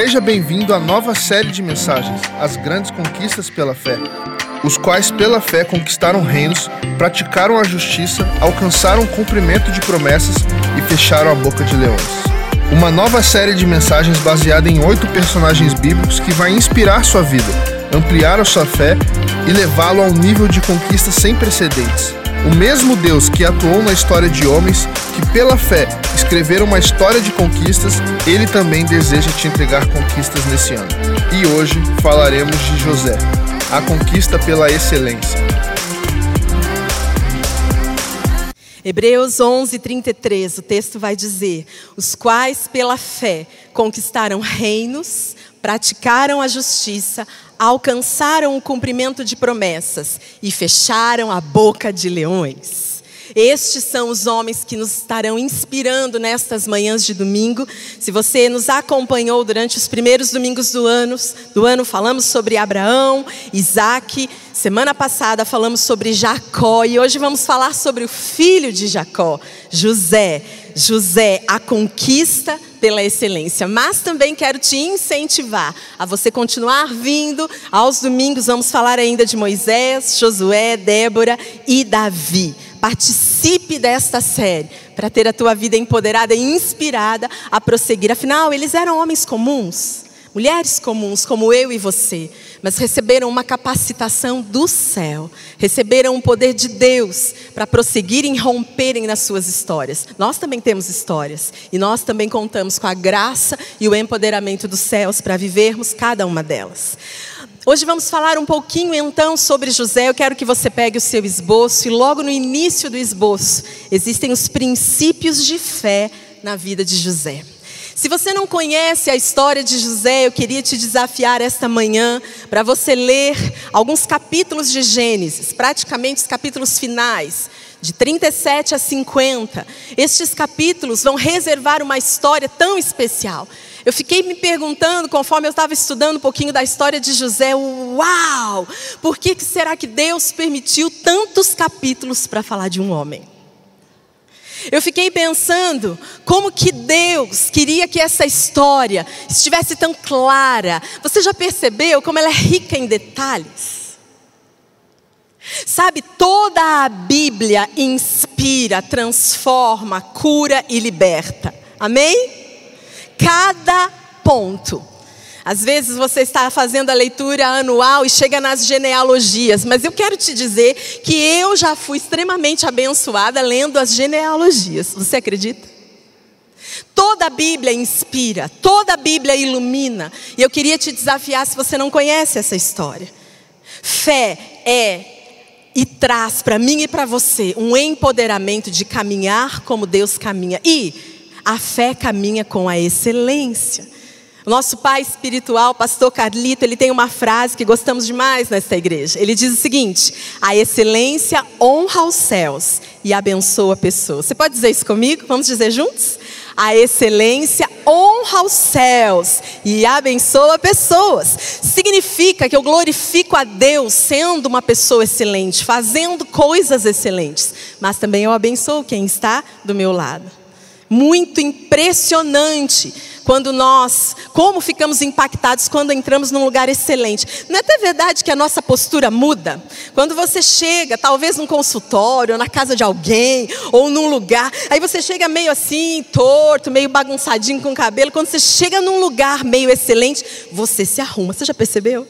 Seja bem-vindo à nova série de mensagens, As Grandes Conquistas pela Fé, os quais, pela fé, conquistaram reinos, praticaram a justiça, alcançaram o cumprimento de promessas e fecharam a boca de leões. Uma nova série de mensagens baseada em oito personagens bíblicos que vai inspirar sua vida, ampliar a sua fé e levá-lo a um nível de conquista sem precedentes. O mesmo Deus que atuou na história de homens que, pela fé, escreveram uma história de conquistas, ele também deseja te entregar conquistas nesse ano. E hoje falaremos de José, a conquista pela excelência. Hebreus 11, 33, o texto vai dizer: Os quais pela fé conquistaram reinos, praticaram a justiça, alcançaram o cumprimento de promessas e fecharam a boca de leões. Estes são os homens que nos estarão inspirando nestas manhãs de domingo. Se você nos acompanhou durante os primeiros domingos do ano, do ano falamos sobre Abraão, Isaac. Semana passada falamos sobre Jacó e hoje vamos falar sobre o filho de Jacó, José. José, a conquista pela excelência. Mas também quero te incentivar a você continuar vindo aos domingos. Vamos falar ainda de Moisés, Josué, Débora e Davi. Participe desta série para ter a tua vida empoderada e inspirada a prosseguir. Afinal, eles eram homens comuns, mulheres comuns, como eu e você, mas receberam uma capacitação do céu, receberam o poder de Deus para prosseguirem e romperem nas suas histórias. Nós também temos histórias e nós também contamos com a graça e o empoderamento dos céus para vivermos cada uma delas. Hoje vamos falar um pouquinho então sobre José. Eu quero que você pegue o seu esboço e logo no início do esboço existem os princípios de fé na vida de José. Se você não conhece a história de José, eu queria te desafiar esta manhã para você ler alguns capítulos de Gênesis, praticamente os capítulos finais, de 37 a 50. Estes capítulos vão reservar uma história tão especial. Eu fiquei me perguntando, conforme eu estava estudando um pouquinho da história de José, uau! Por que será que Deus permitiu tantos capítulos para falar de um homem? Eu fiquei pensando como que Deus queria que essa história estivesse tão clara. Você já percebeu como ela é rica em detalhes? Sabe, toda a Bíblia inspira, transforma, cura e liberta. Amém? cada ponto. Às vezes você está fazendo a leitura anual e chega nas genealogias, mas eu quero te dizer que eu já fui extremamente abençoada lendo as genealogias. Você acredita? Toda a Bíblia inspira, toda a Bíblia ilumina. E eu queria te desafiar se você não conhece essa história. Fé é e traz para mim e para você um empoderamento de caminhar como Deus caminha. E a fé caminha com a excelência. Nosso pai espiritual, pastor Carlito, ele tem uma frase que gostamos demais nesta igreja. Ele diz o seguinte: a excelência honra os céus e abençoa pessoas. Você pode dizer isso comigo? Vamos dizer juntos? A excelência honra os céus e abençoa pessoas. Significa que eu glorifico a Deus sendo uma pessoa excelente, fazendo coisas excelentes, mas também eu abençoo quem está do meu lado muito impressionante quando nós, como ficamos impactados quando entramos num lugar excelente. Não é até verdade que a nossa postura muda? Quando você chega, talvez num consultório, ou na casa de alguém, ou num lugar, aí você chega meio assim, torto, meio bagunçadinho com o cabelo. Quando você chega num lugar meio excelente, você se arruma. Você já percebeu?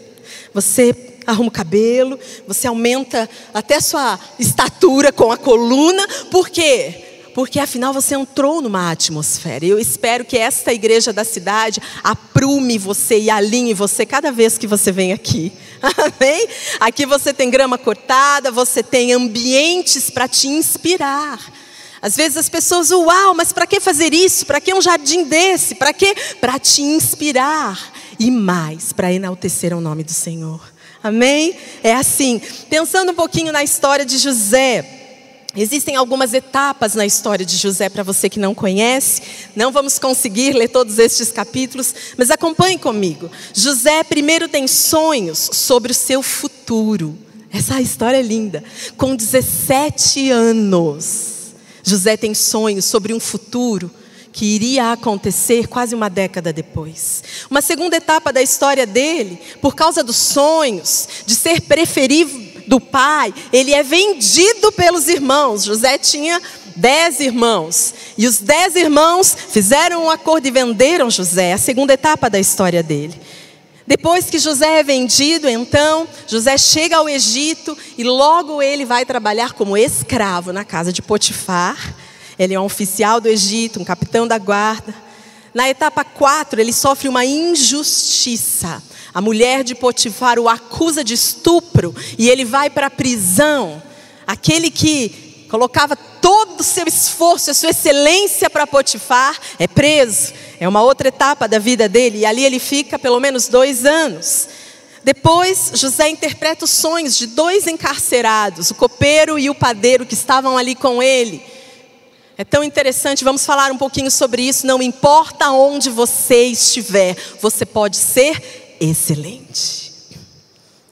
Você arruma o cabelo, você aumenta até a sua estatura com a coluna, por quê? Porque afinal você entrou numa atmosfera. Eu espero que esta igreja da cidade aprume você e alinhe você cada vez que você vem aqui. Amém? Aqui você tem grama cortada, você tem ambientes para te inspirar. Às vezes as pessoas, uau, mas para que fazer isso? Para que um jardim desse? Para que? Para te inspirar e mais, para enaltecer o nome do Senhor. Amém? É assim. Pensando um pouquinho na história de José. Existem algumas etapas na história de José para você que não conhece. Não vamos conseguir ler todos estes capítulos, mas acompanhe comigo. José primeiro tem sonhos sobre o seu futuro. Essa história é linda. Com 17 anos, José tem sonhos sobre um futuro que iria acontecer quase uma década depois. Uma segunda etapa da história dele, por causa dos sonhos, de ser preferido do pai, ele é vendido pelos irmãos. José tinha dez irmãos. E os dez irmãos fizeram um acordo e venderam José, a segunda etapa da história dele. Depois que José é vendido, então, José chega ao Egito e logo ele vai trabalhar como escravo na casa de Potifar. Ele é um oficial do Egito, um capitão da guarda. Na etapa 4, ele sofre uma injustiça. A mulher de Potifar o acusa de estupro e ele vai para a prisão. Aquele que colocava todo o seu esforço, a sua excelência para Potifar, é preso. É uma outra etapa da vida dele e ali ele fica pelo menos dois anos. Depois, José interpreta os sonhos de dois encarcerados, o copeiro e o padeiro que estavam ali com ele. É tão interessante, vamos falar um pouquinho sobre isso. Não importa onde você estiver, você pode ser excelente.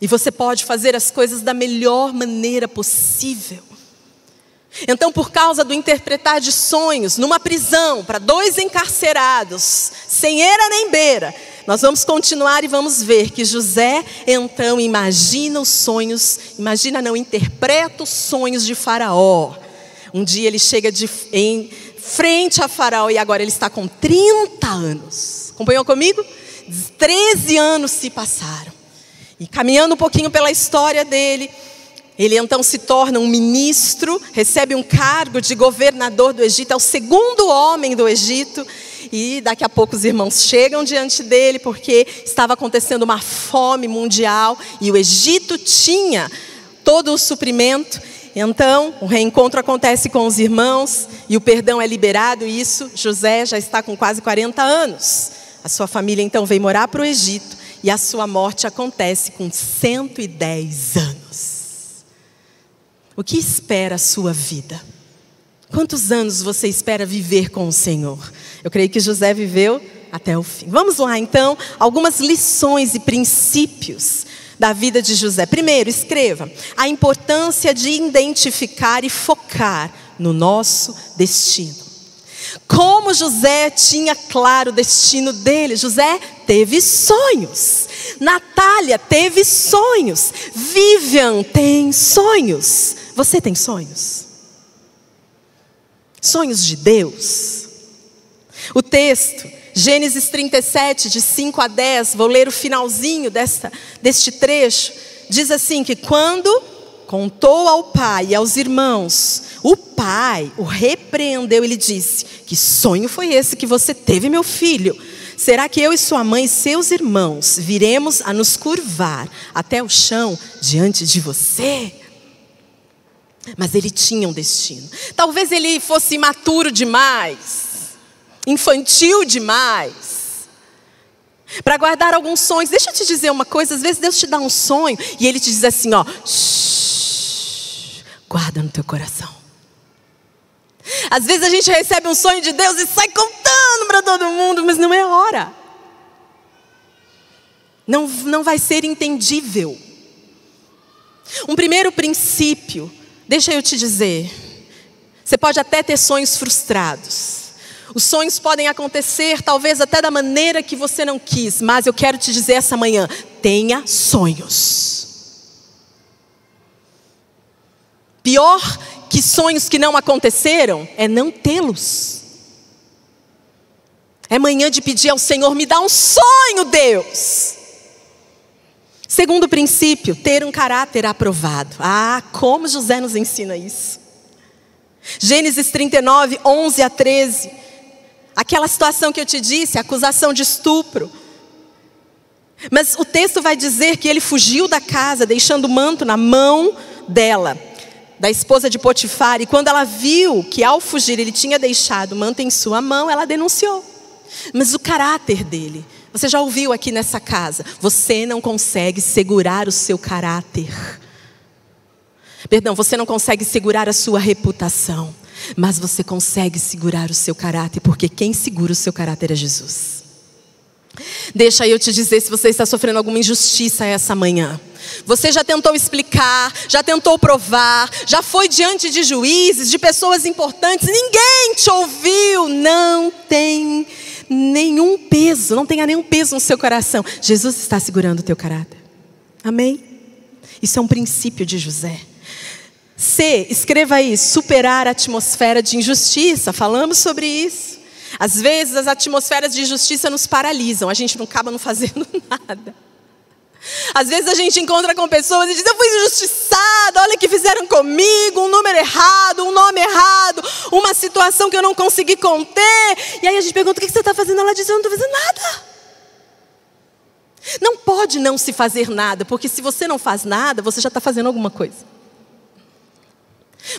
E você pode fazer as coisas da melhor maneira possível. Então, por causa do interpretar de sonhos numa prisão para dois encarcerados, sem era nem beira, nós vamos continuar e vamos ver que José então imagina os sonhos, imagina não, interpreta os sonhos de Faraó. Um dia ele chega de, em frente a Faraó e agora ele está com 30 anos. Acompanhou comigo? 13 anos se passaram. E caminhando um pouquinho pela história dele, ele então se torna um ministro, recebe um cargo de governador do Egito, é o segundo homem do Egito. E daqui a pouco os irmãos chegam diante dele, porque estava acontecendo uma fome mundial e o Egito tinha todo o suprimento. Então, o reencontro acontece com os irmãos e o perdão é liberado. E isso, José já está com quase 40 anos. A sua família então vem morar para o Egito e a sua morte acontece com 110 anos. O que espera a sua vida? Quantos anos você espera viver com o Senhor? Eu creio que José viveu até o fim. Vamos lá então, algumas lições e princípios da vida de José. Primeiro, escreva a importância de identificar e focar no nosso destino. Como José tinha claro o destino dele. José teve sonhos. Natália teve sonhos. Vivian tem sonhos. Você tem sonhos? Sonhos de Deus. O texto, Gênesis 37, de 5 a 10, vou ler o finalzinho desta, deste trecho. Diz assim: que quando contou ao pai e aos irmãos. O pai o repreendeu e lhe disse: Que sonho foi esse que você teve, meu filho? Será que eu e sua mãe e seus irmãos viremos a nos curvar até o chão diante de você? Mas ele tinha um destino. Talvez ele fosse imaturo demais, infantil demais. Para guardar alguns sonhos. Deixa eu te dizer uma coisa, às vezes Deus te dá um sonho e ele te diz assim, ó, guarda no teu coração. Às vezes a gente recebe um sonho de Deus e sai contando para todo mundo, mas não é hora. Não, não vai ser entendível. Um primeiro princípio, deixa eu te dizer, você pode até ter sonhos frustrados. Os sonhos podem acontecer, talvez até da maneira que você não quis, mas eu quero te dizer essa manhã: tenha sonhos. Pior que sonhos que não aconteceram é não tê-los. É manhã de pedir ao Senhor: me dá um sonho, Deus. Segundo princípio, ter um caráter aprovado. Ah, como José nos ensina isso. Gênesis 39, 11 a 13. Aquela situação que eu te disse, acusação de estupro. Mas o texto vai dizer que ele fugiu da casa, deixando o manto na mão dela da esposa de Potifar, e quando ela viu que ao fugir ele tinha deixado o manto em sua mão, ela denunciou. Mas o caráter dele, você já ouviu aqui nessa casa, você não consegue segurar o seu caráter. Perdão, você não consegue segurar a sua reputação, mas você consegue segurar o seu caráter, porque quem segura o seu caráter é Jesus. Deixa eu te dizer se você está sofrendo alguma injustiça essa manhã. Você já tentou explicar, já tentou provar, já foi diante de juízes, de pessoas importantes, ninguém te ouviu. Não tem nenhum peso, não tenha nenhum peso no seu coração. Jesus está segurando o teu caráter. Amém? Isso é um princípio de José. C, escreva aí, superar a atmosfera de injustiça. Falamos sobre isso. Às vezes as atmosferas de injustiça nos paralisam, a gente não acaba não fazendo nada. Às vezes a gente encontra com pessoas e diz: Eu fui injustiçada, olha o que fizeram comigo, um número errado, um nome errado, uma situação que eu não consegui conter. E aí a gente pergunta: O que você está fazendo? Ela diz: Eu não estou fazendo nada. Não pode não se fazer nada, porque se você não faz nada, você já está fazendo alguma coisa.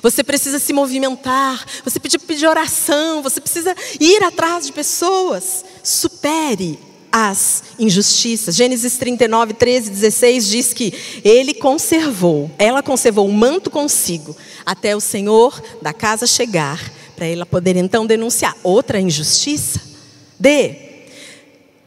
Você precisa se movimentar, você precisa pedir oração, você precisa ir atrás de pessoas. Supere as injustiças. Gênesis 39, 13, 16 diz que ele conservou, ela conservou o manto consigo, até o Senhor da casa chegar, para ela poder então denunciar outra injustiça. D.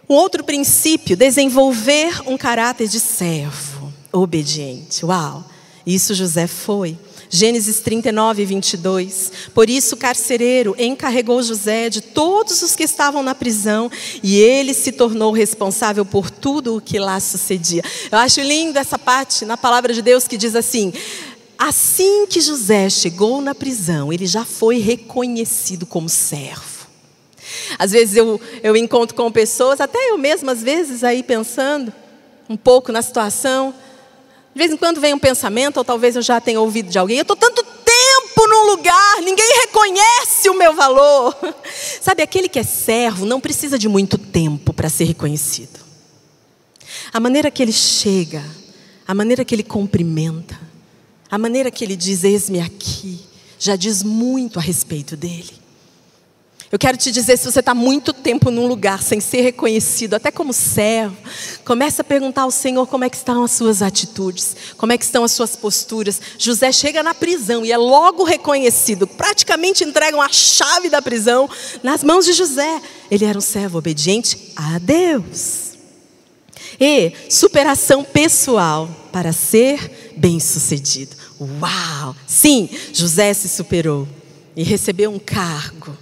Um outro princípio, desenvolver um caráter de servo, obediente. Uau! Isso José foi. Gênesis 39, 22. Por isso o carcereiro encarregou José de todos os que estavam na prisão e ele se tornou responsável por tudo o que lá sucedia. Eu acho linda essa parte na palavra de Deus que diz assim: Assim que José chegou na prisão, ele já foi reconhecido como servo. Às vezes eu, eu encontro com pessoas, até eu mesma, às vezes, aí pensando um pouco na situação. De vez em quando vem um pensamento, ou talvez eu já tenha ouvido de alguém, eu estou tanto tempo num lugar, ninguém reconhece o meu valor. Sabe, aquele que é servo não precisa de muito tempo para ser reconhecido. A maneira que ele chega, a maneira que ele cumprimenta, a maneira que ele diz: Eis-me aqui, já diz muito a respeito dele. Eu quero te dizer, se você está muito tempo num lugar sem ser reconhecido, até como servo, comece a perguntar ao Senhor como é que estão as suas atitudes, como é que estão as suas posturas. José chega na prisão e é logo reconhecido. Praticamente entregam a chave da prisão nas mãos de José. Ele era um servo obediente a Deus. E superação pessoal para ser bem-sucedido. Uau! Sim, José se superou e recebeu um cargo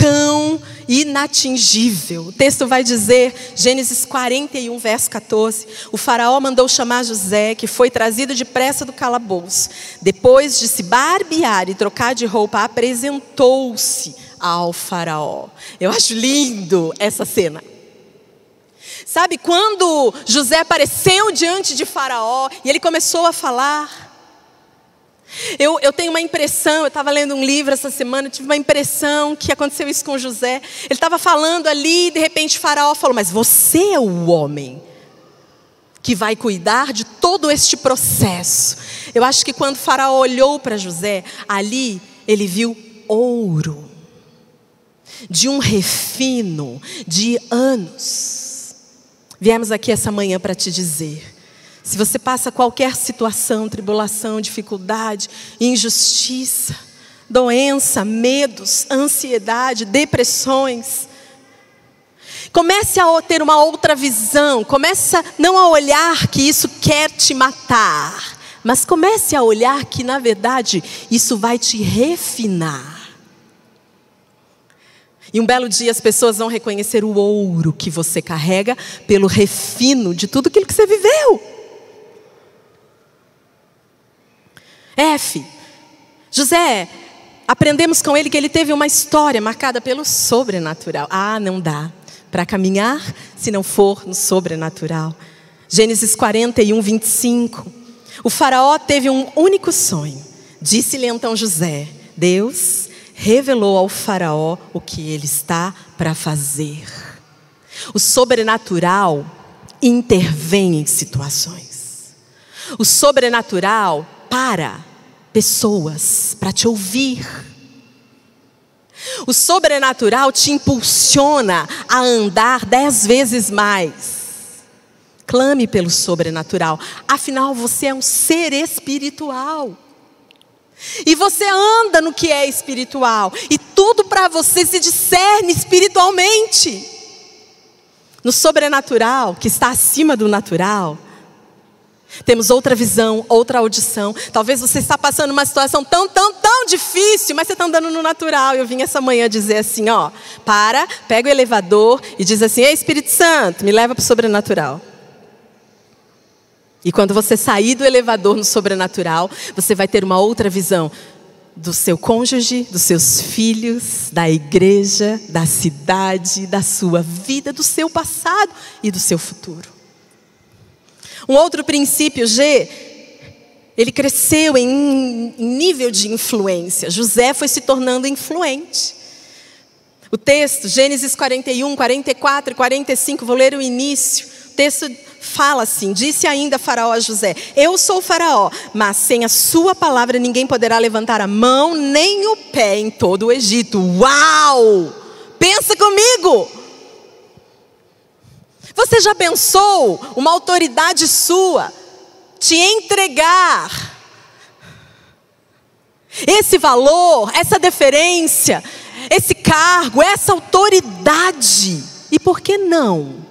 tão inatingível. O texto vai dizer, Gênesis 41, verso 14: O Faraó mandou chamar José, que foi trazido depressa do calabouço. Depois de se barbear e trocar de roupa, apresentou-se ao Faraó. Eu acho lindo essa cena. Sabe quando José apareceu diante de Faraó e ele começou a falar? Eu, eu tenho uma impressão, eu estava lendo um livro essa semana, tive uma impressão que aconteceu isso com José. Ele estava falando ali, e de repente Faraó falou: Mas você é o homem que vai cuidar de todo este processo. Eu acho que quando Faraó olhou para José, ali ele viu ouro, de um refino de anos. Viemos aqui essa manhã para te dizer se você passa qualquer situação, tribulação, dificuldade, injustiça, doença, medos, ansiedade, depressões, comece a ter uma outra visão, comece não a olhar que isso quer te matar, mas comece a olhar que na verdade isso vai te refinar. E um belo dia as pessoas vão reconhecer o ouro que você carrega pelo refino de tudo aquilo que você viveu. F. José, aprendemos com ele que ele teve uma história marcada pelo sobrenatural. Ah, não dá para caminhar se não for no sobrenatural. Gênesis 41, 25. O faraó teve um único sonho. Disse-lhe então José: Deus revelou ao faraó o que ele está para fazer. O sobrenatural intervém em situações. O sobrenatural para pessoas para te ouvir. O sobrenatural te impulsiona a andar dez vezes mais. Clame pelo sobrenatural. Afinal, você é um ser espiritual. E você anda no que é espiritual. E tudo para você se discerne espiritualmente. No sobrenatural, que está acima do natural, Temos outra visão, outra audição. Talvez você está passando uma situação tão, tão, tão difícil, mas você está andando no natural. Eu vim essa manhã dizer assim: ó, para, pega o elevador e diz assim: Ei, Espírito Santo, me leva para o sobrenatural. E quando você sair do elevador no sobrenatural, você vai ter uma outra visão do seu cônjuge, dos seus filhos, da igreja, da cidade, da sua vida, do seu passado e do seu futuro. Um outro princípio, G, ele cresceu em nível de influência. José foi se tornando influente. O texto, Gênesis 41, 44 e 45, vou ler o início. O texto fala assim: Disse ainda Faraó a José: Eu sou Faraó, mas sem a sua palavra ninguém poderá levantar a mão nem o pé em todo o Egito. Uau! Pensa comigo! Você já pensou uma autoridade sua te entregar esse valor, essa deferência, esse cargo, essa autoridade? E por que não?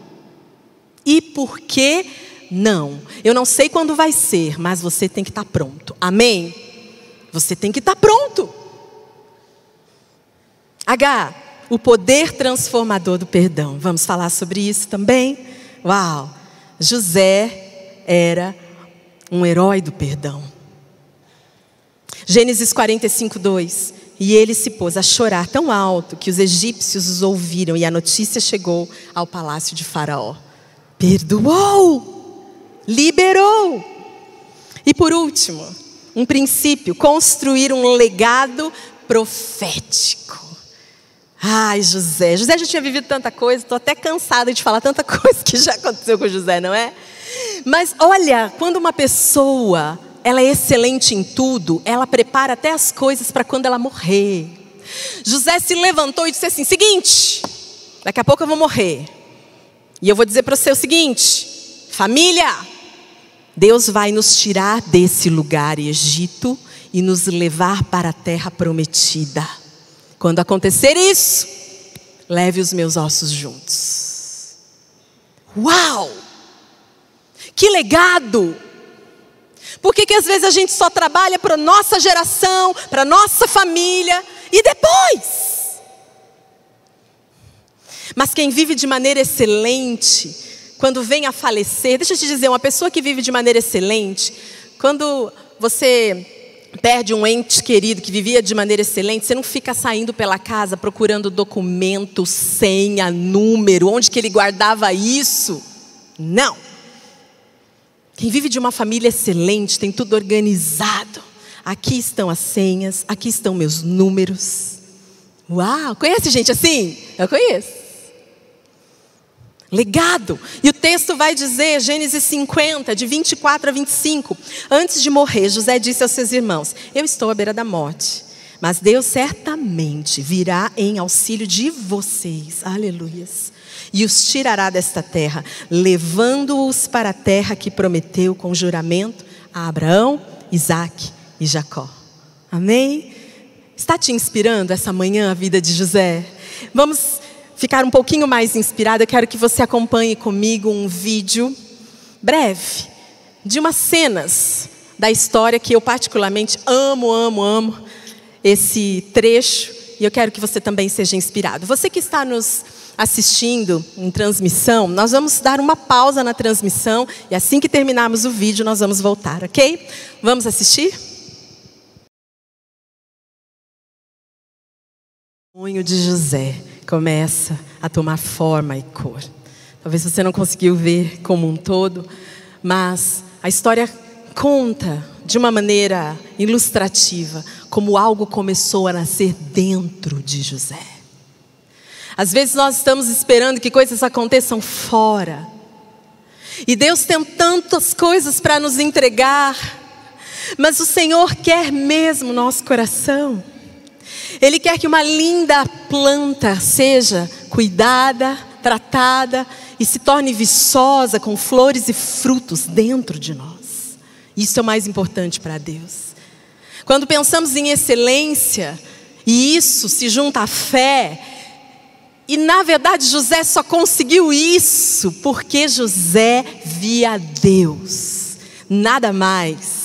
E por que não? Eu não sei quando vai ser, mas você tem que estar pronto. Amém? Você tem que estar pronto. H, o poder transformador do perdão. Vamos falar sobre isso também? Uau! José era um herói do perdão. Gênesis 45, 2. E ele se pôs a chorar tão alto que os egípcios os ouviram e a notícia chegou ao palácio de Faraó. Perdoou, liberou. E por último, um princípio: construir um legado profético. Ai, José. José já tinha vivido tanta coisa, estou até cansada de falar tanta coisa que já aconteceu com José, não é? Mas olha, quando uma pessoa ela é excelente em tudo, ela prepara até as coisas para quando ela morrer. José se levantou e disse assim: seguinte, daqui a pouco eu vou morrer. E eu vou dizer para você o seguinte: família, Deus vai nos tirar desse lugar, Egito, e nos levar para a terra prometida. Quando acontecer isso, leve os meus ossos juntos. Uau! Que legado! Por que, que às vezes a gente só trabalha para nossa geração, para nossa família e depois? Mas quem vive de maneira excelente, quando vem a falecer, deixa eu te dizer, uma pessoa que vive de maneira excelente, quando você perde um ente querido que vivia de maneira excelente, você não fica saindo pela casa procurando documento, senha, número, onde que ele guardava isso. Não. Quem vive de uma família excelente tem tudo organizado. Aqui estão as senhas, aqui estão meus números. Uau, conhece gente assim? Eu conheço. Legado. E o texto vai dizer, Gênesis 50, de 24 a 25. Antes de morrer, José disse aos seus irmãos: Eu estou à beira da morte, mas Deus certamente virá em auxílio de vocês. Aleluias. E os tirará desta terra, levando-os para a terra que prometeu com juramento a Abraão, Isaac e Jacó. Amém? Está te inspirando essa manhã a vida de José? Vamos ficar um pouquinho mais inspirada, eu quero que você acompanhe comigo um vídeo breve de umas cenas da história que eu particularmente amo, amo, amo esse trecho e eu quero que você também seja inspirado. Você que está nos assistindo em transmissão, nós vamos dar uma pausa na transmissão e assim que terminarmos o vídeo nós vamos voltar, ok? Vamos assistir? Sonho de José começa a tomar forma e cor. Talvez você não conseguiu ver como um todo, mas a história conta de uma maneira ilustrativa como algo começou a nascer dentro de José. Às vezes nós estamos esperando que coisas aconteçam fora. E Deus tem tantas coisas para nos entregar, mas o Senhor quer mesmo nosso coração. Ele quer que uma linda planta seja cuidada, tratada e se torne viçosa com flores e frutos dentro de nós. Isso é o mais importante para Deus. Quando pensamos em excelência, e isso se junta à fé, e na verdade José só conseguiu isso porque José via Deus. nada mais.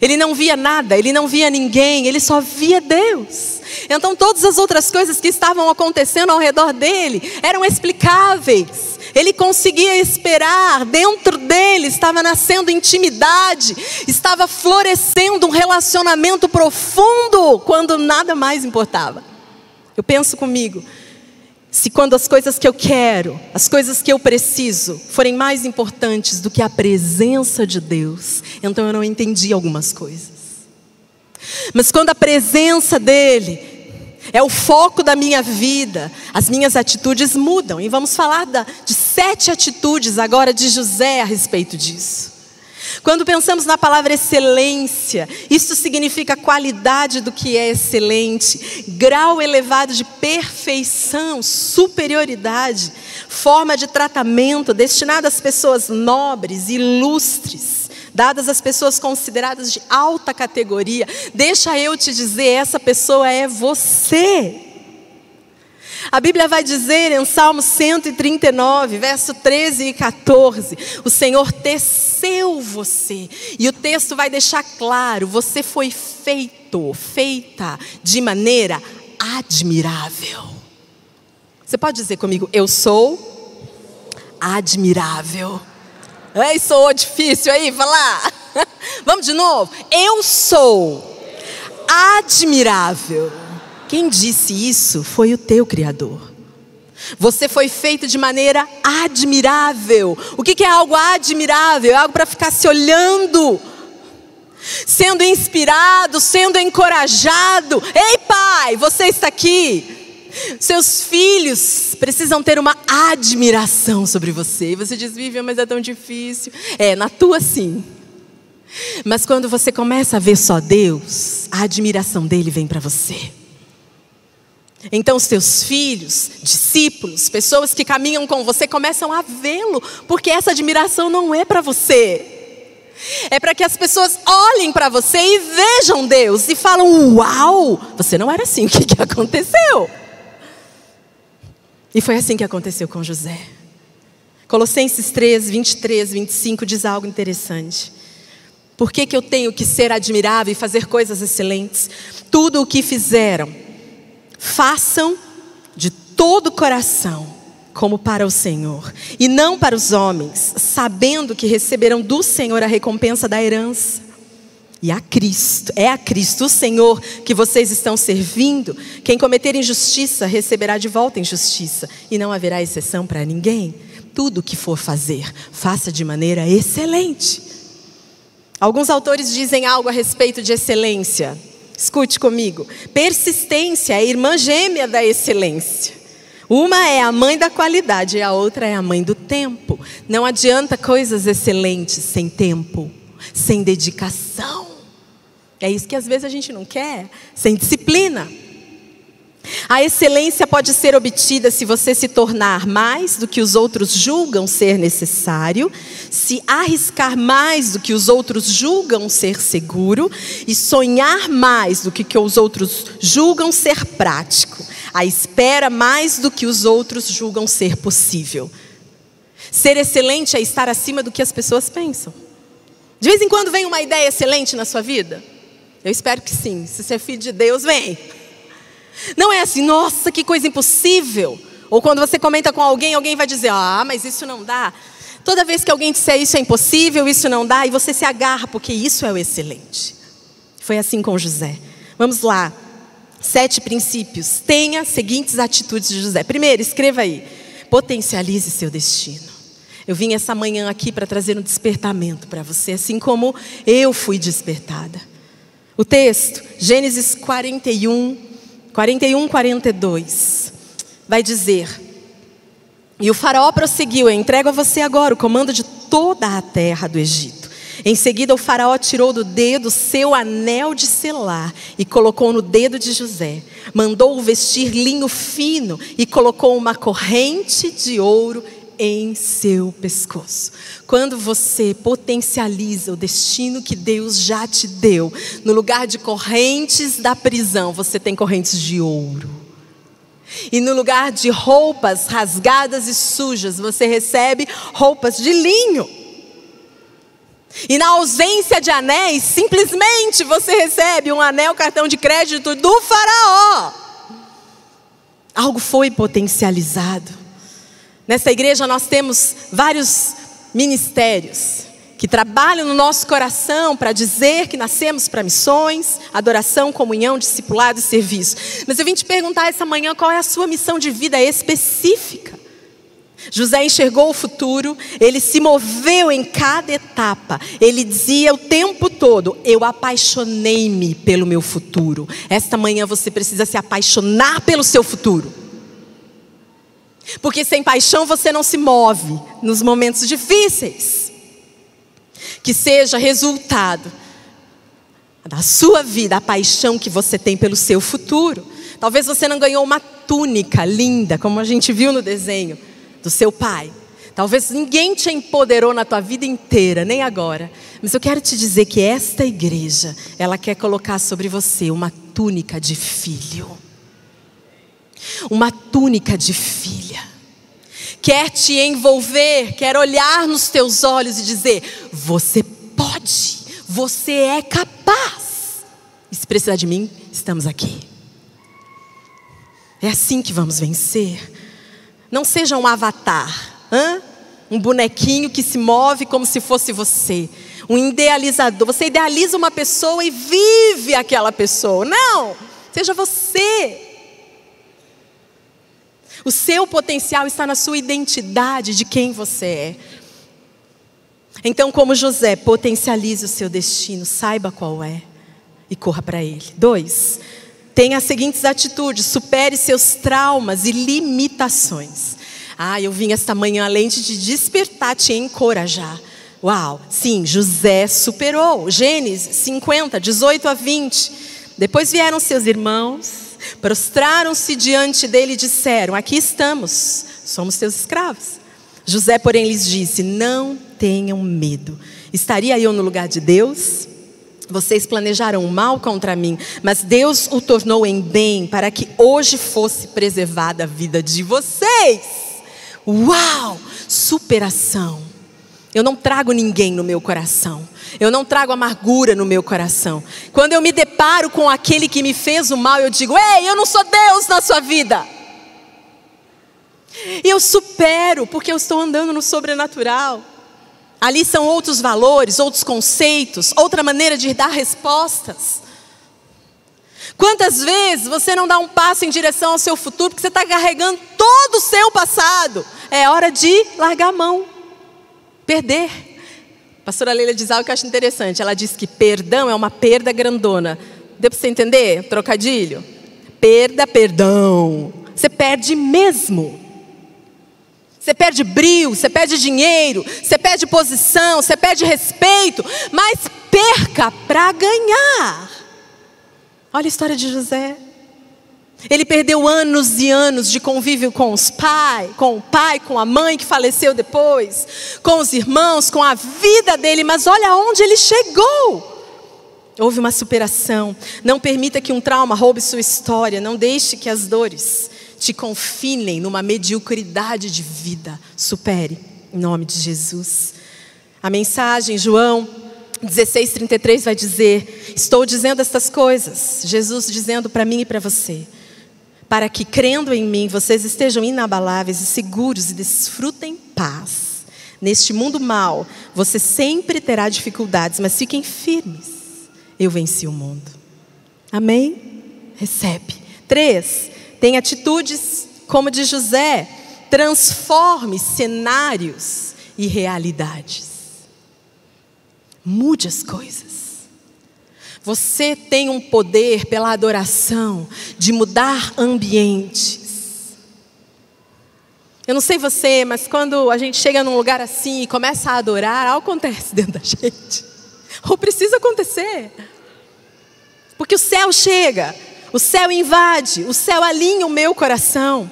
Ele não via nada, ele não via ninguém, ele só via Deus. Então todas as outras coisas que estavam acontecendo ao redor dele eram explicáveis. Ele conseguia esperar, dentro dele estava nascendo intimidade, estava florescendo um relacionamento profundo quando nada mais importava. Eu penso comigo, se quando as coisas que eu quero, as coisas que eu preciso, forem mais importantes do que a presença de Deus, então eu não entendi algumas coisas. Mas quando a presença dEle é o foco da minha vida, as minhas atitudes mudam. E vamos falar da, de sete atitudes agora de José a respeito disso. Quando pensamos na palavra excelência, isso significa qualidade do que é excelente, grau elevado de perfeição, superioridade, forma de tratamento destinada às pessoas nobres, ilustres, dadas às pessoas consideradas de alta categoria. Deixa eu te dizer, essa pessoa é você. A Bíblia vai dizer em Salmo 139, verso 13 e 14: O Senhor teceu você. E o texto vai deixar claro: você foi feito, feita de maneira admirável. Você pode dizer comigo, eu sou admirável. Ei, sou difícil aí, falar. Vamos de novo. Eu sou admirável. Quem disse isso foi o teu Criador. Você foi feito de maneira admirável. O que é algo admirável? É algo para ficar se olhando, sendo inspirado, sendo encorajado. Ei, pai, você está aqui. Seus filhos precisam ter uma admiração sobre você. E você diz, Vivian, mas é tão difícil. É, na tua sim. Mas quando você começa a ver só Deus, a admiração dele vem para você. Então, os teus filhos, discípulos, pessoas que caminham com você começam a vê-lo, porque essa admiração não é para você. É para que as pessoas olhem para você e vejam Deus e falam: Uau, você não era assim, o que, que aconteceu? E foi assim que aconteceu com José. Colossenses 3, 23, 25 diz algo interessante. Por que, que eu tenho que ser admirável e fazer coisas excelentes? Tudo o que fizeram Façam de todo o coração, como para o Senhor, e não para os homens, sabendo que receberão do Senhor a recompensa da herança. E a Cristo, é a Cristo, o Senhor, que vocês estão servindo. Quem cometer injustiça receberá de volta injustiça, e não haverá exceção para ninguém. Tudo o que for fazer, faça de maneira excelente. Alguns autores dizem algo a respeito de excelência. Escute comigo. Persistência é irmã gêmea da excelência. Uma é a mãe da qualidade e a outra é a mãe do tempo. Não adianta coisas excelentes sem tempo, sem dedicação. É isso que às vezes a gente não quer, sem disciplina. A excelência pode ser obtida se você se tornar mais do que os outros julgam ser necessário, se arriscar mais do que os outros julgam ser seguro e sonhar mais do que os outros julgam ser prático. A espera mais do que os outros julgam ser possível. Ser excelente é estar acima do que as pessoas pensam. De vez em quando vem uma ideia excelente na sua vida? Eu espero que sim. Se você é filho de Deus, vem. Não é assim, nossa, que coisa impossível. Ou quando você comenta com alguém, alguém vai dizer, ah, mas isso não dá. Toda vez que alguém disser isso é impossível, isso não dá, e você se agarra, porque isso é o excelente. Foi assim com José. Vamos lá. Sete princípios. Tenha as seguintes atitudes de José. Primeiro, escreva aí. Potencialize seu destino. Eu vim essa manhã aqui para trazer um despertamento para você, assim como eu fui despertada. O texto, Gênesis 41, 41, 42, vai dizer: E o faraó prosseguiu: Eu entrego a você agora o comando de toda a terra do Egito. Em seguida, o faraó tirou do dedo seu anel de selar e colocou no dedo de José. Mandou-o vestir linho fino e colocou uma corrente de ouro em seu pescoço. Quando você potencializa o destino que Deus já te deu, no lugar de correntes da prisão, você tem correntes de ouro. E no lugar de roupas rasgadas e sujas, você recebe roupas de linho. E na ausência de anéis, simplesmente você recebe um anel cartão de crédito do Faraó. Algo foi potencializado. Nessa igreja nós temos vários ministérios que trabalham no nosso coração para dizer que nascemos para missões, adoração, comunhão, discipulado e serviço. Mas eu vim te perguntar essa manhã qual é a sua missão de vida específica. José enxergou o futuro, ele se moveu em cada etapa. Ele dizia o tempo todo: Eu apaixonei-me pelo meu futuro. Esta manhã você precisa se apaixonar pelo seu futuro. Porque sem paixão você não se move nos momentos difíceis. Que seja resultado da sua vida, a paixão que você tem pelo seu futuro. Talvez você não ganhou uma túnica linda, como a gente viu no desenho do seu pai. Talvez ninguém te empoderou na tua vida inteira, nem agora. Mas eu quero te dizer que esta igreja, ela quer colocar sobre você uma túnica de filho. Uma túnica de filha. Quer te envolver, quer olhar nos teus olhos e dizer: Você pode, você é capaz. E se precisar de mim, estamos aqui. É assim que vamos vencer. Não seja um avatar, um bonequinho que se move como se fosse você. Um idealizador. Você idealiza uma pessoa e vive aquela pessoa. Não! Seja você. O seu potencial está na sua identidade de quem você é. Então, como José, potencialize o seu destino, saiba qual é e corra para ele. Dois, tenha as seguintes atitudes: supere seus traumas e limitações. Ah, eu vim esta manhã além de te despertar, te encorajar. Uau, sim, José superou. Gênesis 50, 18 a 20. Depois vieram seus irmãos, prostraram-se diante dele e disseram: Aqui estamos, somos teus escravos. José, porém, lhes disse: Não tenham medo. Estaria eu no lugar de Deus? Vocês planejaram mal contra mim, mas Deus o tornou em bem para que hoje fosse preservada a vida de vocês. Uau! Superação. Eu não trago ninguém no meu coração. Eu não trago amargura no meu coração. Quando eu me deparo com aquele que me fez o mal, eu digo: Ei, eu não sou Deus na sua vida. E eu supero, porque eu estou andando no sobrenatural. Ali são outros valores, outros conceitos, outra maneira de dar respostas. Quantas vezes você não dá um passo em direção ao seu futuro porque você está carregando todo o seu passado? É hora de largar a mão, perder. A pastora Leila diz algo que eu acho interessante. Ela diz que perdão é uma perda grandona. Deu para você entender? Trocadilho? Perda, perdão. Você perde mesmo. Você perde brilho, você perde dinheiro, você perde posição, você perde respeito, mas perca para ganhar. Olha a história de José. Ele perdeu anos e anos de convívio com os pais, com o pai, com a mãe que faleceu depois, com os irmãos, com a vida dele, mas olha onde ele chegou. Houve uma superação. Não permita que um trauma roube sua história, não deixe que as dores te confinem numa mediocridade de vida. Supere, em nome de Jesus. A mensagem, João 16:33 vai dizer: Estou dizendo estas coisas, Jesus dizendo para mim e para você, para que crendo em mim vocês estejam inabaláveis e seguros e desfrutem paz. Neste mundo mal, você sempre terá dificuldades, mas fiquem firmes. Eu venci o mundo. Amém? Recebe. Três, tem atitudes como de José, transforme cenários e realidades. Mude as coisas. Você tem um poder pela adoração de mudar ambientes. Eu não sei você, mas quando a gente chega num lugar assim e começa a adorar, algo acontece dentro da gente. Ou precisa acontecer. Porque o céu chega, o céu invade, o céu alinha o meu coração.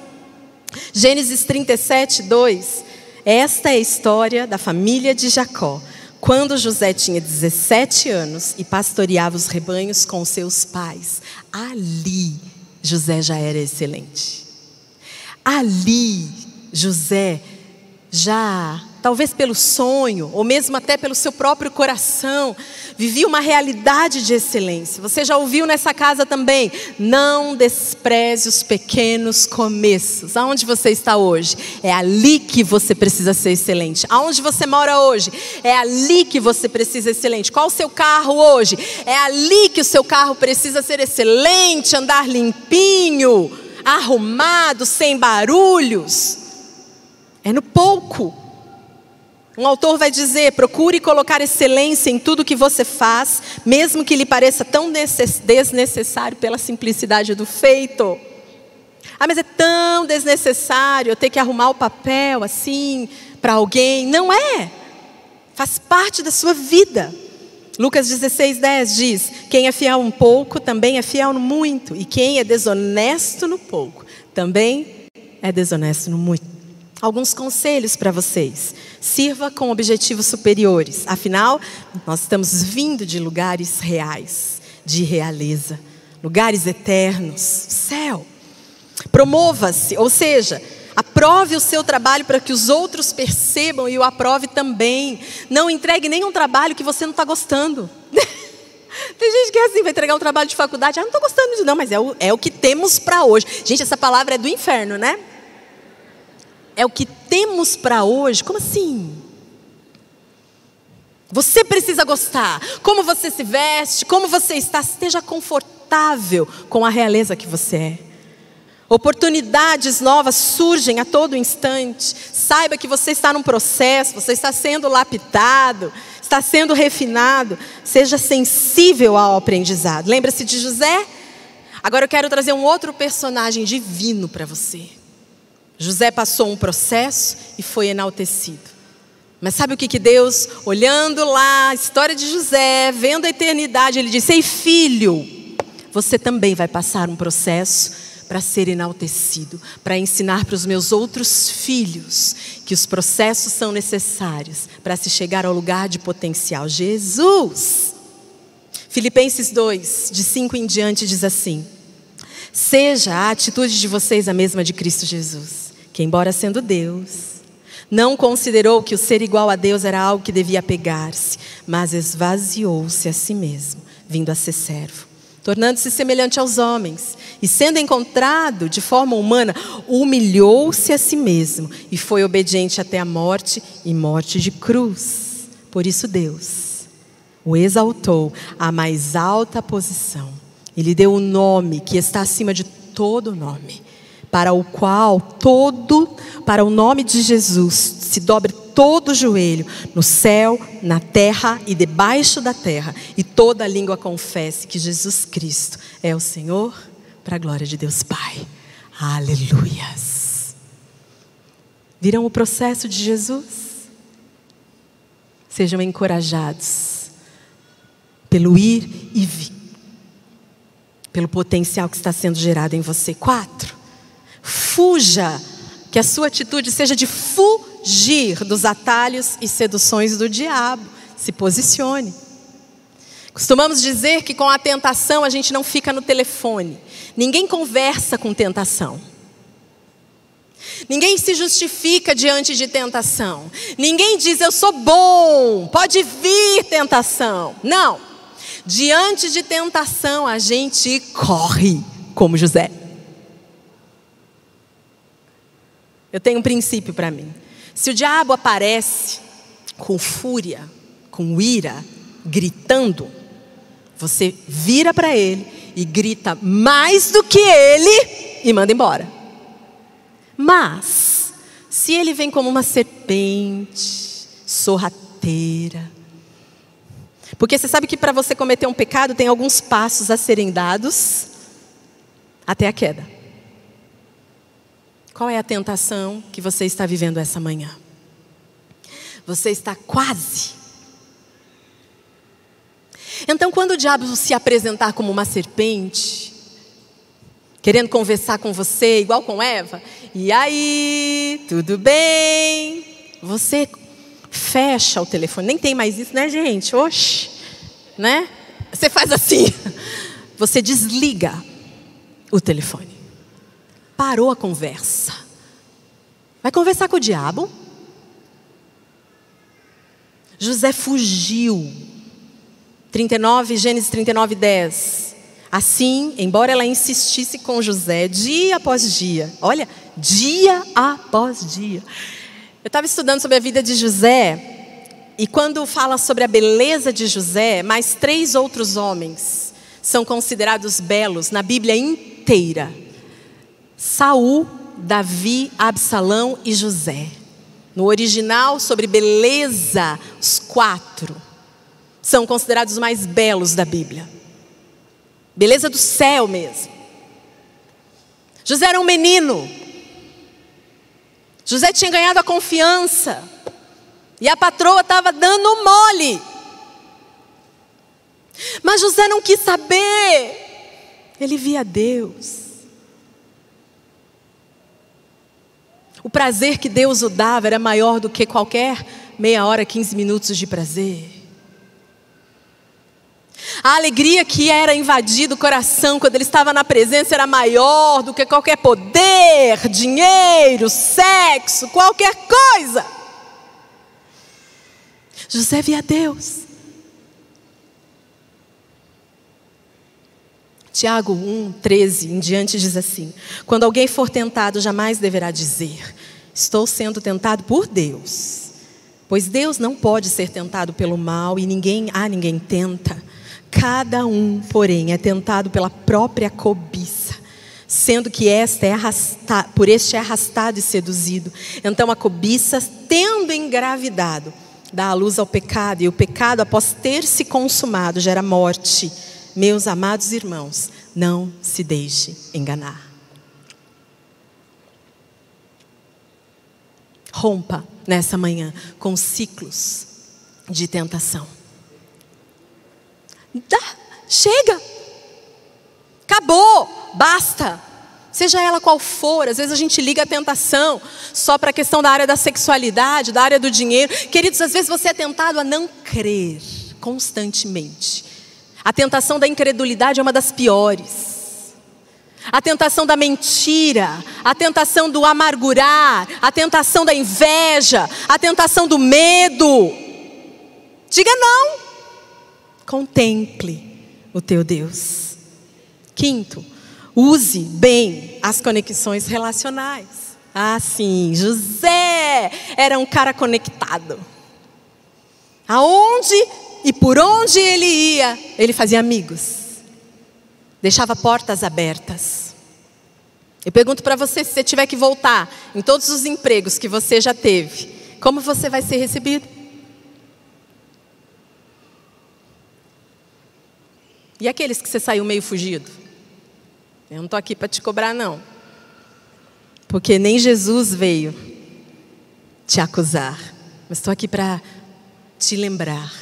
Gênesis 37, 2. Esta é a história da família de Jacó, quando José tinha 17 anos e pastoreava os rebanhos com seus pais. Ali, José já era excelente. Ali, José já talvez pelo sonho, ou mesmo até pelo seu próprio coração, vivia uma realidade de excelência. Você já ouviu nessa casa também? Não despreze os pequenos começos. Aonde você está hoje? É ali que você precisa ser excelente. Aonde você mora hoje? É ali que você precisa ser excelente. Qual o seu carro hoje? É ali que o seu carro precisa ser excelente, andar limpinho, arrumado, sem barulhos. É no pouco. Um autor vai dizer: procure colocar excelência em tudo que você faz, mesmo que lhe pareça tão desnecessário pela simplicidade do feito. Ah, mas é tão desnecessário eu ter que arrumar o papel assim para alguém. Não é. Faz parte da sua vida. Lucas 16, 10 diz: Quem é fiel um pouco, também é fiel no muito. E quem é desonesto no pouco, também é desonesto no muito. Alguns conselhos para vocês. Sirva com objetivos superiores. Afinal, nós estamos vindo de lugares reais, de realeza, lugares eternos, céu. Promova-se, ou seja, aprove o seu trabalho para que os outros percebam e o aprove também. Não entregue nenhum trabalho que você não está gostando. Tem gente que é assim, vai entregar um trabalho de faculdade, ah, não estou gostando disso, não, mas é o, é o que temos para hoje. Gente, essa palavra é do inferno, né? É o que temos para hoje. Como assim? Você precisa gostar. Como você se veste, como você está, esteja confortável com a realeza que você é. Oportunidades novas surgem a todo instante. Saiba que você está num processo, você está sendo lapidado, está sendo refinado. Seja sensível ao aprendizado. Lembra-se de José? Agora eu quero trazer um outro personagem divino para você. José passou um processo e foi enaltecido. Mas sabe o que, que Deus, olhando lá a história de José, vendo a eternidade, ele disse: Ei, filho, você também vai passar um processo para ser enaltecido, para ensinar para os meus outros filhos que os processos são necessários para se chegar ao lugar de potencial. Jesus! Filipenses 2, de 5 em diante, diz assim: Seja a atitude de vocês a mesma de Cristo Jesus que, embora sendo Deus, não considerou que o ser igual a Deus era algo que devia pegar-se, mas esvaziou-se a si mesmo, vindo a ser servo, tornando-se semelhante aos homens, e sendo encontrado de forma humana, humilhou-se a si mesmo e foi obediente até a morte e morte de cruz. Por isso, Deus o exaltou à mais alta posição e lhe deu o um nome que está acima de todo nome para o qual todo, para o nome de Jesus, se dobre todo o joelho, no céu, na terra e debaixo da terra, e toda língua confesse que Jesus Cristo é o Senhor, para a glória de Deus Pai. Aleluias. Viram o processo de Jesus? Sejam encorajados pelo ir e vir, pelo potencial que está sendo gerado em você. Quatro. Fuja, que a sua atitude seja de fugir dos atalhos e seduções do diabo. Se posicione. Costumamos dizer que com a tentação a gente não fica no telefone. Ninguém conversa com tentação. Ninguém se justifica diante de tentação. Ninguém diz eu sou bom, pode vir tentação. Não. Diante de tentação a gente corre, como José. Eu tenho um princípio para mim. Se o diabo aparece com fúria, com ira, gritando, você vira para ele e grita mais do que ele e manda embora. Mas, se ele vem como uma serpente, sorrateira, porque você sabe que para você cometer um pecado tem alguns passos a serem dados até a queda. Qual é a tentação que você está vivendo essa manhã? Você está quase. Então, quando o diabo se apresentar como uma serpente, querendo conversar com você, igual com Eva, e aí, tudo bem? Você fecha o telefone, nem tem mais isso, né, gente? Oxe, né? Você faz assim, você desliga o telefone. Parou a conversa. Vai conversar com o diabo? José fugiu. 39, Gênesis 39, 10. Assim, embora ela insistisse com José dia após dia, olha, dia após dia. Eu estava estudando sobre a vida de José, e quando fala sobre a beleza de José, mais três outros homens são considerados belos na Bíblia inteira: Saul, Davi, Absalão e José. No original, sobre beleza, os quatro são considerados os mais belos da Bíblia. Beleza do céu mesmo. José era um menino. José tinha ganhado a confiança. E a patroa estava dando mole. Mas José não quis saber. Ele via Deus. O prazer que Deus o dava era maior do que qualquer meia hora, 15 minutos de prazer. A alegria que era invadido o coração quando ele estava na presença era maior do que qualquer poder, dinheiro, sexo, qualquer coisa. José via Deus. Tiago 1, 13 em diante diz assim: Quando alguém for tentado, jamais deverá dizer, Estou sendo tentado por Deus. Pois Deus não pode ser tentado pelo mal e ninguém, ah, ninguém tenta. Cada um, porém, é tentado pela própria cobiça, sendo que esta é arrastado, por este é arrastado e seduzido. Então a cobiça, tendo engravidado, dá a luz ao pecado, e o pecado, após ter se consumado, gera morte. Meus amados irmãos, não se deixe enganar. Rompa nessa manhã com ciclos de tentação. Dá, chega. Acabou, basta. Seja ela qual for, às vezes a gente liga a tentação só para a questão da área da sexualidade, da área do dinheiro. Queridos, às vezes você é tentado a não crer constantemente. A tentação da incredulidade é uma das piores. A tentação da mentira, a tentação do amargurar, a tentação da inveja, a tentação do medo. Diga não. Contemple o teu Deus. Quinto, use bem as conexões relacionais. Ah, sim, José era um cara conectado. Aonde e por onde ele ia, ele fazia amigos. Deixava portas abertas. Eu pergunto para você, se você tiver que voltar em todos os empregos que você já teve, como você vai ser recebido? E aqueles que você saiu meio fugido? Eu não estou aqui para te cobrar, não. Porque nem Jesus veio te acusar. Mas estou aqui para te lembrar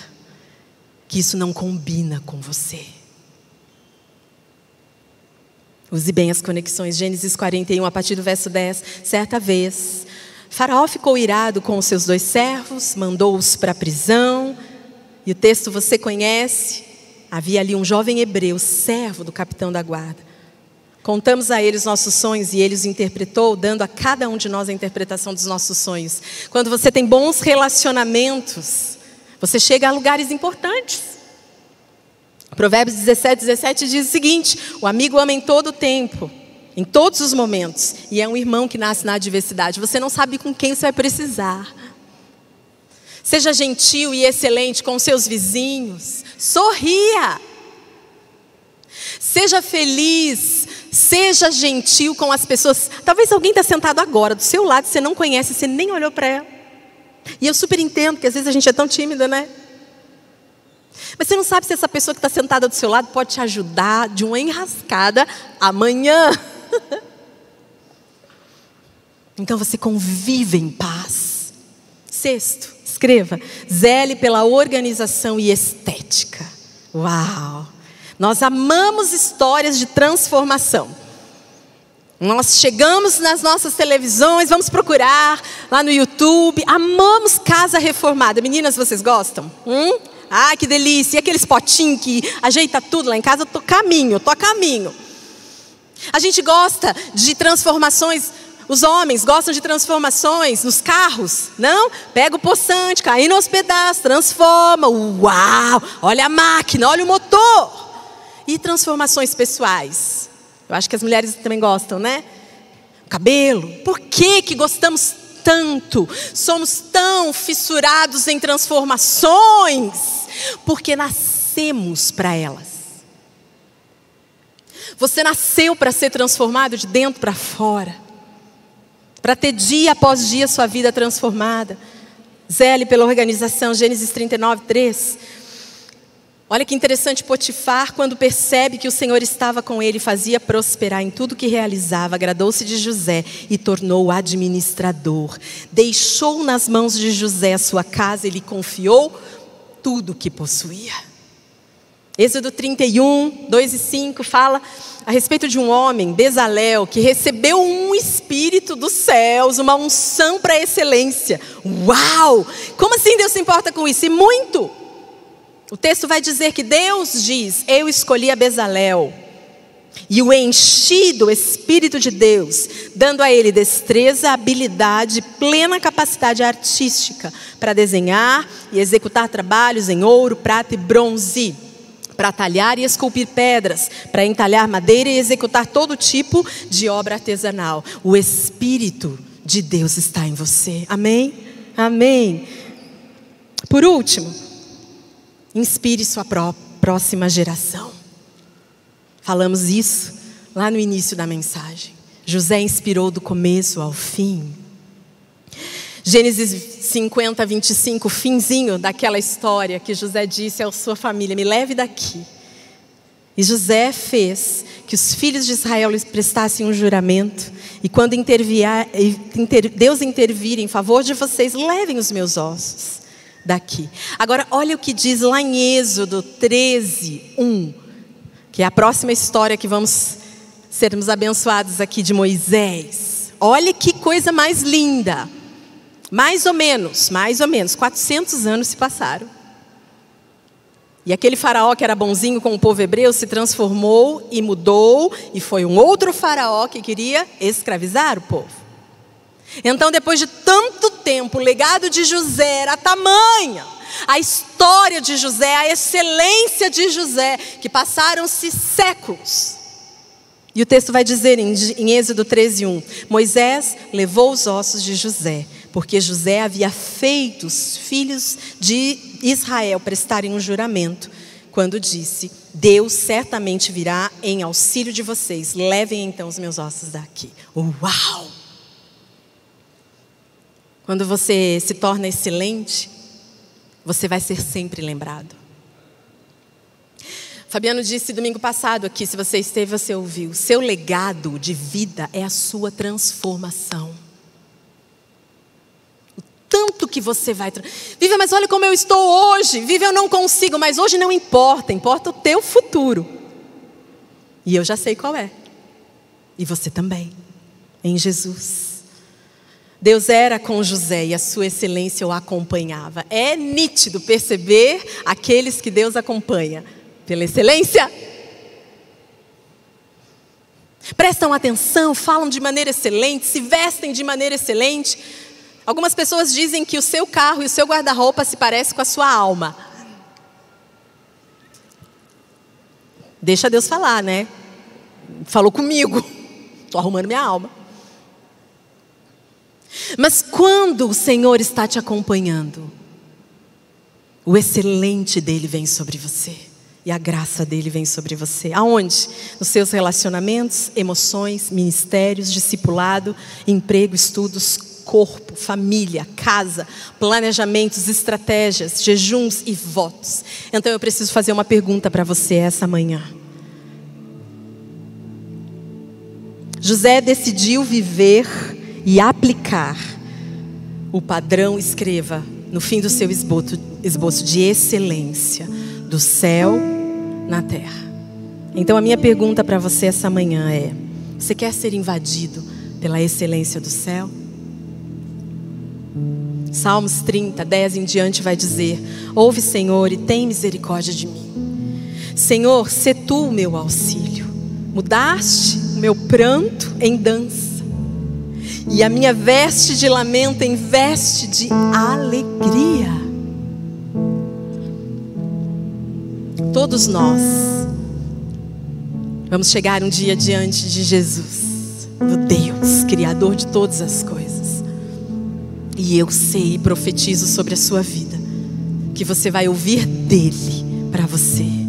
que isso não combina com você. Use bem as conexões. Gênesis 41, a partir do verso 10. Certa vez, Faraó ficou irado com os seus dois servos, mandou-os para a prisão. E o texto você conhece. Havia ali um jovem hebreu, servo do capitão da guarda. Contamos a ele os nossos sonhos e ele os interpretou, dando a cada um de nós a interpretação dos nossos sonhos. Quando você tem bons relacionamentos, você chega a lugares importantes. Provérbios 17, 17 diz o seguinte: O amigo ama em todo o tempo, em todos os momentos, e é um irmão que nasce na adversidade. Você não sabe com quem você vai precisar. Seja gentil e excelente com seus vizinhos. Sorria. Seja feliz. Seja gentil com as pessoas. Talvez alguém está sentado agora do seu lado, você não conhece, você nem olhou para ela. E eu super entendo que às vezes a gente é tão tímida, né? Mas você não sabe se essa pessoa que está sentada do seu lado pode te ajudar de uma enrascada amanhã. Então você convive em paz. Sexto, Escreva, zele pela organização e estética. Uau! Nós amamos histórias de transformação. Nós chegamos nas nossas televisões, vamos procurar lá no YouTube. Amamos casa reformada. Meninas, vocês gostam? Hum? Ah, que delícia! E aqueles potinhos que ajeita tudo lá em casa? Tô caminho, tô caminho. A gente gosta de transformações Os homens gostam de transformações nos carros, não? Pega o poçante, cai nos pedaços, transforma. Uau! Olha a máquina, olha o motor. E transformações pessoais. Eu acho que as mulheres também gostam, né? Cabelo. Por que que gostamos tanto? Somos tão fissurados em transformações porque nascemos para elas. Você nasceu para ser transformado de dentro para fora para ter dia após dia sua vida transformada. Zele pela organização, Gênesis 39, 3. Olha que interessante, Potifar, quando percebe que o Senhor estava com ele, fazia prosperar em tudo que realizava, agradou-se de José e tornou-o administrador. Deixou nas mãos de José a sua casa e lhe confiou tudo o que possuía. Êxodo 31, 2 e 5 fala a respeito de um homem, Bezalel, que recebeu um espírito dos céus, uma unção para excelência. Uau! Como assim Deus se importa com isso? E muito! O texto vai dizer que Deus diz: Eu escolhi a Bezalel e o enchi do Espírito de Deus, dando a ele destreza, habilidade, plena capacidade artística para desenhar e executar trabalhos em ouro, prata e bronze para talhar e esculpir pedras, para entalhar madeira e executar todo tipo de obra artesanal. O Espírito de Deus está em você. Amém? Amém. Por último, inspire sua próxima geração. Falamos isso lá no início da mensagem. José inspirou do começo ao fim. Gênesis 50, 25, finzinho daquela história que José disse à sua família: Me leve daqui. E José fez que os filhos de Israel lhes prestassem um juramento, e quando Deus intervir em favor de vocês, levem os meus ossos daqui. Agora, olha o que diz lá em Êxodo 13, 1, que é a próxima história que vamos sermos abençoados aqui de Moisés. Olha que coisa mais linda. Mais ou menos, mais ou menos, 400 anos se passaram. E aquele faraó que era bonzinho com o povo hebreu se transformou e mudou, e foi um outro faraó que queria escravizar o povo. Então, depois de tanto tempo, o legado de José era tamanha, a história de José, a excelência de José, que passaram-se séculos. E o texto vai dizer em, em Êxodo 13:1, Moisés levou os ossos de José porque José havia feito os filhos de Israel prestarem um juramento, quando disse: Deus certamente virá em auxílio de vocês, levem então os meus ossos daqui. Uau! Quando você se torna excelente, você vai ser sempre lembrado. Fabiano disse domingo passado aqui, se você esteve, você ouviu. Seu legado de vida é a sua transformação tanto que você vai. Vive, mas olha como eu estou hoje. Vive, eu não consigo, mas hoje não importa, importa o teu futuro. E eu já sei qual é. E você também, em Jesus. Deus era com José e a sua excelência o acompanhava. É nítido perceber aqueles que Deus acompanha pela excelência. Prestam atenção, falam de maneira excelente, se vestem de maneira excelente. Algumas pessoas dizem que o seu carro e o seu guarda-roupa se parecem com a sua alma. Deixa Deus falar, né? Falou comigo. Estou arrumando minha alma. Mas quando o Senhor está te acompanhando, o excelente dele vem sobre você. E a graça dele vem sobre você. Aonde? Nos seus relacionamentos, emoções, ministérios, discipulado, emprego, estudos, corpo, família, casa, planejamentos, estratégias, jejuns e votos. Então eu preciso fazer uma pergunta para você essa manhã. José decidiu viver e aplicar o padrão, escreva, no fim do seu esboço, esboço de excelência do céu na terra. Então a minha pergunta para você essa manhã é: você quer ser invadido pela excelência do céu? Salmos 30, 10 em diante vai dizer: Ouve, Senhor, e tem misericórdia de mim. Senhor, se tu o meu auxílio. Mudaste o meu pranto em dança e a minha veste de lamento em veste de alegria. Todos nós vamos chegar um dia diante de Jesus, do Deus, Criador de todas as coisas. E eu sei e profetizo sobre a sua vida que você vai ouvir dele para você.